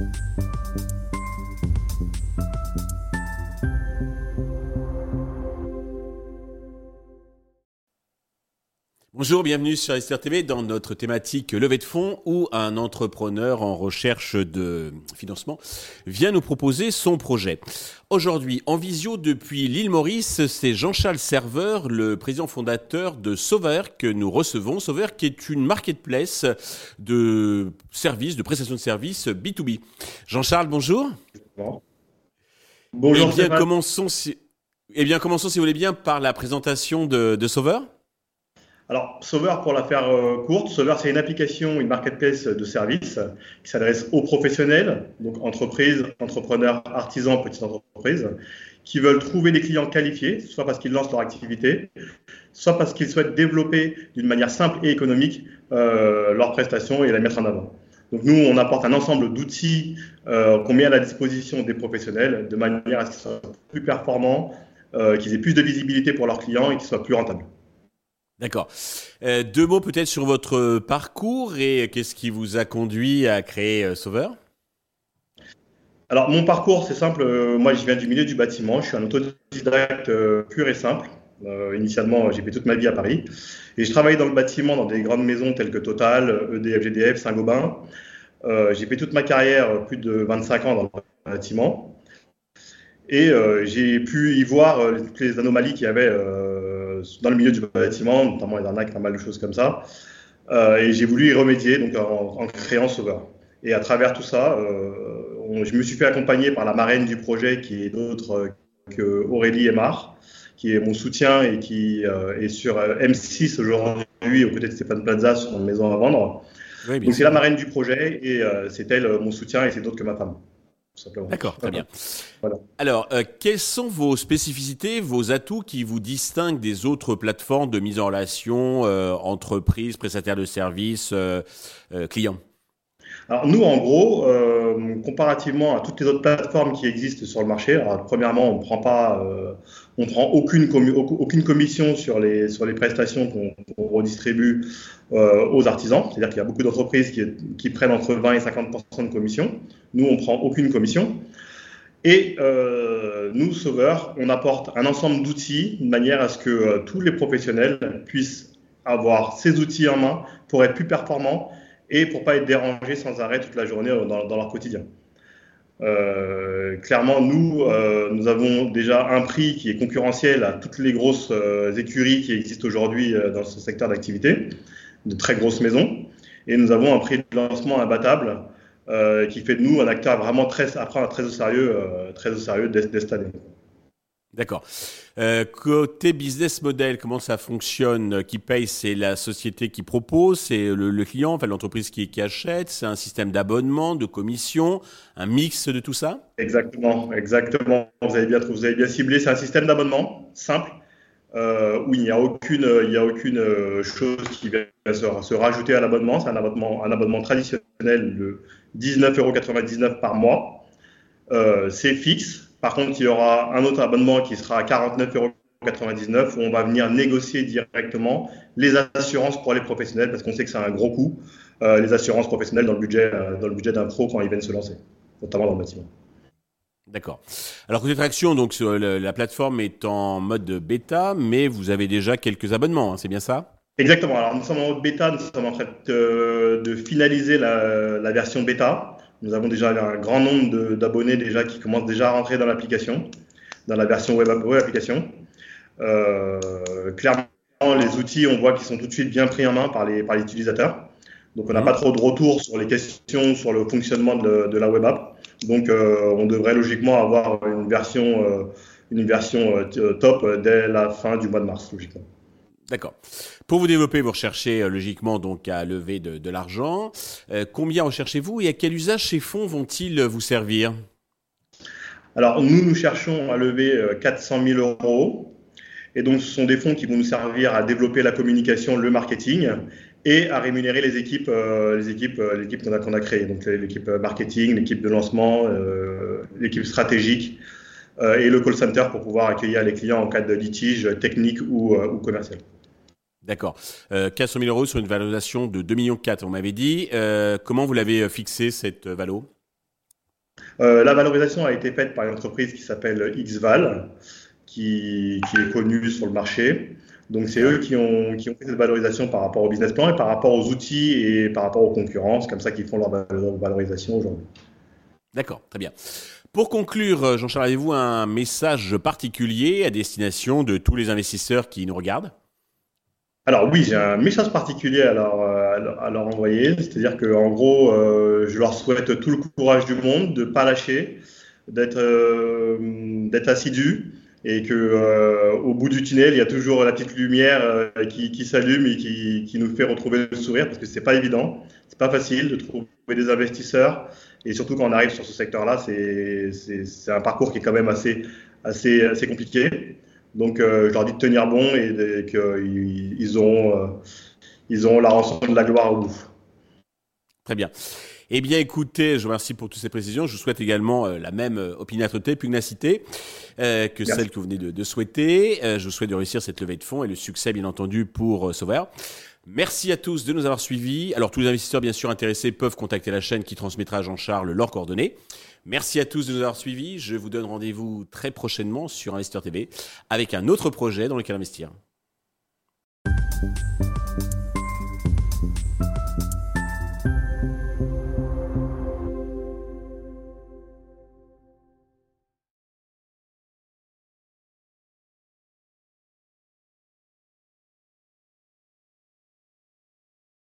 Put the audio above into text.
you Bonjour, bienvenue sur Esther TV dans notre thématique levée de fonds où un entrepreneur en recherche de financement vient nous proposer son projet. Aujourd'hui, en visio depuis l'île Maurice, c'est Jean-Charles Serveur, le président fondateur de Sauveur que nous recevons. Sauveur qui est une marketplace de services, de prestations de services B2B. Jean-Charles, bonjour. Bonjour. Eh bien, commençons si... eh bien, commençons si vous voulez bien par la présentation de, de Sauveur. Alors, Sauveur, pour la faire euh, courte, Sauveur, c'est une application, une marketplace de services qui s'adresse aux professionnels, donc entreprises, entrepreneurs, artisans, petites entreprises, qui veulent trouver des clients qualifiés, soit parce qu'ils lancent leur activité, soit parce qu'ils souhaitent développer d'une manière simple et économique euh, leurs prestations et la mettre en avant. Donc nous, on apporte un ensemble d'outils euh, qu'on met à la disposition des professionnels de manière à ce qu'ils soient plus performants, euh, qu'ils aient plus de visibilité pour leurs clients et qu'ils soient plus rentables. D'accord. Euh, deux mots peut-être sur votre parcours et qu'est-ce qui vous a conduit à créer euh, Sauveur? Alors mon parcours, c'est simple. Euh, moi, je viens du milieu du bâtiment. Je suis un autodidacte euh, pur et simple. Euh, initialement, j'ai fait toute ma vie à Paris et je travaillais dans le bâtiment dans des grandes maisons telles que Total, EDF, GDF, Saint-Gobain. Euh, j'ai fait toute ma carrière, plus de 25 ans dans le bâtiment. Et euh, j'ai pu y voir euh, toutes les anomalies qu'il y avait euh, dans le milieu du bâtiment, notamment les arnaques, pas mal de choses comme ça. Euh, et j'ai voulu y remédier donc en, en, créant Sauveur. Et à travers tout ça, euh, on, je me suis fait accompagner par la marraine du projet qui est d'autre que Aurélie Aymar, qui est mon soutien et qui est sur M6 aujourd'hui aux côtés de Stéphane Plaza sur une maison à vendre. Oui, donc c'est la marraine du projet et c'est elle mon soutien et c'est d'autres que ma femme. D'accord, très bien. Voilà. Alors, euh, quelles sont vos spécificités, vos atouts qui vous distinguent des autres plateformes de mise en relation, euh, entreprises, prestataires de services, euh, clients? Nous, en gros, euh, comparativement à toutes les autres plateformes qui existent sur le marché, premièrement, on prend pas, euh, on prend aucune, commission sur les sur les prestations qu'on qu redistribue euh, aux artisans. C'est-à-dire qu'il y a beaucoup d'entreprises qui, prennent entre 20 et 50 de commission. Nous, on prend aucune commission. Et nous, Sauveur, on apporte un ensemble d'outils de manière à ce que tous les professionnels puissent avoir ces outils en main pour être plus performants et pour pas être dérangés sans arrêt toute la journée dans, dans leur quotidien. Euh, clairement, nous, euh, nous avons déjà un prix qui est concurrentiel à toutes les grosses euh, écuries qui existent aujourd'hui euh, dans ce secteur d'activité, de très grosses maisons, et nous avons un prix de lancement imbattable euh, qui fait de nous un acteur vraiment très, à prendre très au sérieux, euh, très au sérieux dès cette année. D'accord. Euh, côté business model, comment ça fonctionne Qui paye C'est la société qui propose, c'est le, client, enfin l'entreprise qui, achète, c'est un système d'abonnement, de commission, un mix de tout ça? Exactement, exactement. Vous avez bien, bien ciblé. C'est un système d'abonnement simple euh, où il n'y a aucune, a aucune euh, chose qui va se, rajouter à l'abonnement. C'est un abonnement, traditionnel de 19,99 euros par mois. Euh, c'est fixe par contre, il y aura un autre abonnement qui sera à 49,99€ où on va venir négocier directement les assurances pour les professionnels parce qu'on sait que c'est un gros coût, euh, les assurances professionnelles dans le budget, euh, dans le budget d'un pro quand ils viennent se lancer, notamment dans le bâtiment. D'accord. Alors côté traction, donc sur le, la plateforme est en mode bêta, mais vous avez déjà quelques abonnements, hein, c'est bien ça? Exactement. Alors nous sommes en mode bêta, nous sommes en train de, de finaliser la, la version bêta. Nous avons déjà un grand nombre d'abonnés déjà qui commencent déjà à rentrer dans l'application, dans la version web, web application. Euh, clairement, les outils, on voit qu'ils sont tout de suite bien pris en main par les, par les utilisateurs. Donc, on n'a mmh. pas trop de retours sur les questions sur le fonctionnement de, de la web app. Donc, euh, on devrait logiquement avoir une version, euh, une version euh, top dès la fin du mois de mars, logiquement. D'accord. Pour vous développer, vous recherchez euh, logiquement donc à lever de, l'argent. Euh, combien recherchez-vous et à quel usage ces fonds vont-ils vous servir? Alors nous, nous cherchons à lever 400 000 euros. Et donc, ce sont des fonds qui vont nous servir à développer la communication, le marketing et à rémunérer les équipes, euh, équipes, euh, l'équipe qu'on a, qu'on a créée. Donc, l'équipe marketing, l'équipe de lancement, euh, l'équipe stratégique et le call center pour pouvoir accueillir les clients en cas de litige technique ou commercial. D'accord. Euh, 400 000 euros sur une valorisation de 2 millions 4, on m'avait dit. Euh, comment vous l'avez fixé cette valo? La valorisation a été faite par une entreprise qui s'appelle XVAL, qui, qui, est connue sur le marché. Donc c'est eux qui ont, qui ont fait cette valorisation par rapport au business plan et par rapport aux outils et par rapport aux concurrences, comme ça qu'ils font leur valorisation aujourd'hui. D'accord, très bien. Pour conclure, Jean-Charles, avez-vous un message particulier à destination de tous les investisseurs qui nous regardent? Alors oui, j'ai un message particulier à leur, à leur envoyer, c'est-à-dire qu'en gros, euh, je leur souhaite tout le courage du monde, de ne pas lâcher, d'être euh, d'être assidu, et que euh, au bout du tunnel, il y a toujours la petite lumière euh, qui, qui s'allume et qui, qui, nous fait retrouver le sourire parce que c'est pas évident, c'est pas facile de trouver des investisseurs et surtout quand on arrive sur ce secteur-là, c'est un parcours qui est quand même assez assez assez compliqué. Donc euh, je leur dis de tenir bon et, qu'ils ils ont euh, ils ont la rançon de la gloire au bout. Très bien. Eh bien, écoutez, je vous remercie pour toutes ces précisions. Je vous souhaite également euh, la même euh, opiniâtreté, pugnacité euh, que celle que vous venez de, de souhaiter. je vous souhaite de réussir cette levée de fonds et le succès, bien entendu, pour Sauveur. Merci à tous de nous avoir suivis. Alors, tous les investisseurs, bien sûr, intéressés peuvent contacter la chaîne qui transmettra à Jean-Charles leurs coordonnées. Merci à tous de nous avoir suivis. Je vous donne rendez-vous très prochainement sur Investeur TV avec un autre projet dans lequel investir.